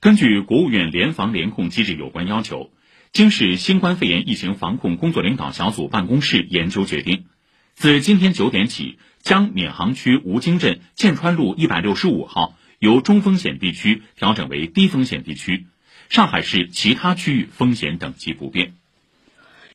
根据国务院联防联控机制有关要求经市新冠肺炎疫情防控工作领导小组办公室研究决定。自今天九点起将闵行区吴泾镇剑川路一百六十五号由中风险地区调整为低风险地区上海市其他区域风险等级不变。